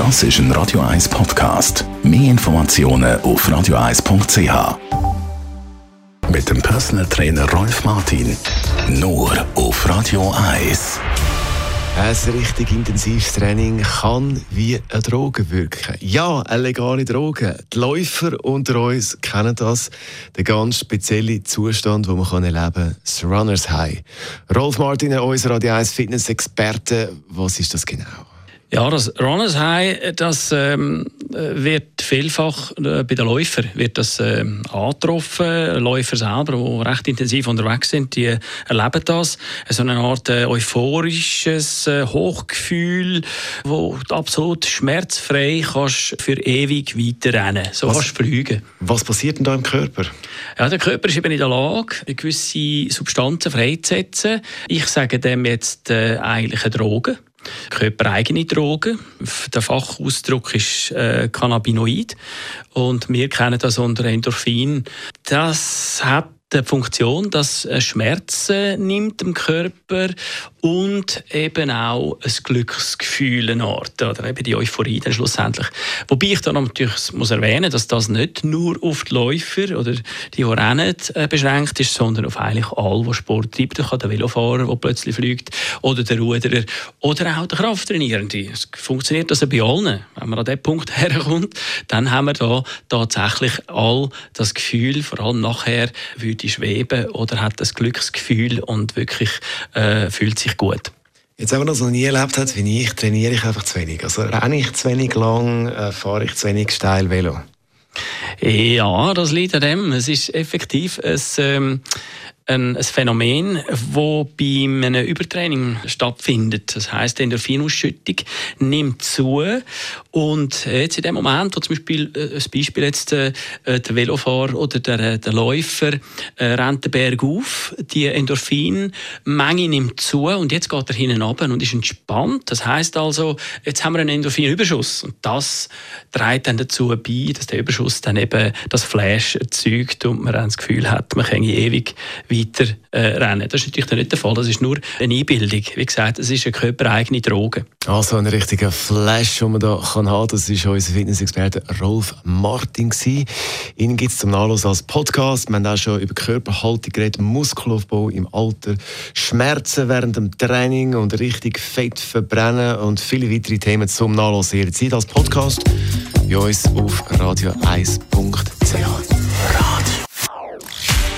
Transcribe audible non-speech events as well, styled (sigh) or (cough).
Das ist ein Radio 1 Podcast. Mehr Informationen auf radio1.ch. Mit dem Personal Trainer Rolf Martin. Nur auf Radio 1. Ein richtig intensives Training kann wie eine Droge wirken. Ja, eine legale Droge. Die Läufer unter uns kennen das. Der ganz spezielle Zustand, den man erleben kann, das Runners High. Rolf Martin, unser Radio 1 Fitness-Experte, was ist das genau? Ja, das Runners High, das ähm, wird vielfach äh, bei den Läufern wird das äh, angetroffen. Läufer selber, die recht intensiv unterwegs sind, die erleben das. So eine Art äh, euphorisches äh, Hochgefühl, wo du absolut schmerzfrei kannst für ewig weiterrennen. So was, kannst du fliegen. Was passiert denn da im Körper? Ja, der Körper ist eben in der Lage, gewisse Substanzen freizusetzen. Ich sage dem jetzt äh, eigentlich eine Droge körpereigene Drogen. Der Fachausdruck ist äh, Cannabinoid und wir kennen das unter Endorphin. Das hat die Funktion, dass Schmerzen nimmt im Körper und eben auch ein Glücksgefühl eine Art, oder eben die Euphorie dann schlussendlich. Wobei ich dann natürlich muss erwähnen, dass das nicht nur auf die Läufer oder die, rennen, äh, beschränkt ist, sondern auf eigentlich alle, die Sport treiben. Da kann der Velofahrer, der plötzlich fliegt, oder der Ruderer, oder auch der Krafttrainierende. Es funktioniert also bei allen. Wenn man an diesen Punkt (laughs) herkommt, dann haben wir da tatsächlich all das Gefühl, vor allem nachher würde ich schweben oder hat das Glücksgefühl und wirklich äh, fühlt sich gut. Jetzt, wenn man das noch nie erlebt hat wie ich, trainiere ich einfach zu wenig. Also renne ich zu wenig lang, äh, fahre ich zu wenig steil Velo. Ja, das liegt an dem. Es ist effektiv ein, ähm, ein, Phänomen, das bei einem Übertraining stattfindet. Das heißt, die Endorphinausschüttung nimmt zu und jetzt in dem Moment, wo zum Beispiel äh, ein Beispiel jetzt äh, der Velofahrer oder der, äh, der Läufer äh, rennt den Berg auf, die Endorphinmenge nimmt zu und jetzt geht er hinten runter und ist entspannt. Das heißt also, jetzt haben wir einen Endorphinüberschuss und das trägt dann dazu bei, dass der Überschuss dann eben das Flash erzeugt und man dann das Gefühl hat, man kann ewig weiter äh, rennen. Das ist natürlich nicht der Fall, das ist nur eine Einbildung. Wie gesagt, es ist eine körpereigene Droge. Also ein richtiger Flash, den man da kann haben das ist unser Fitnessexperte Rolf Martin. Gewesen. Ihn gibt es zum Nachlass als Podcast. Wir haben auch schon über Körperhaltung geredet, Muskelaufbau im Alter, Schmerzen während dem Training und richtig Fett verbrennen und viele weitere Themen zum Nachlass jederzeit als Podcast bei uns auf radio1.ch.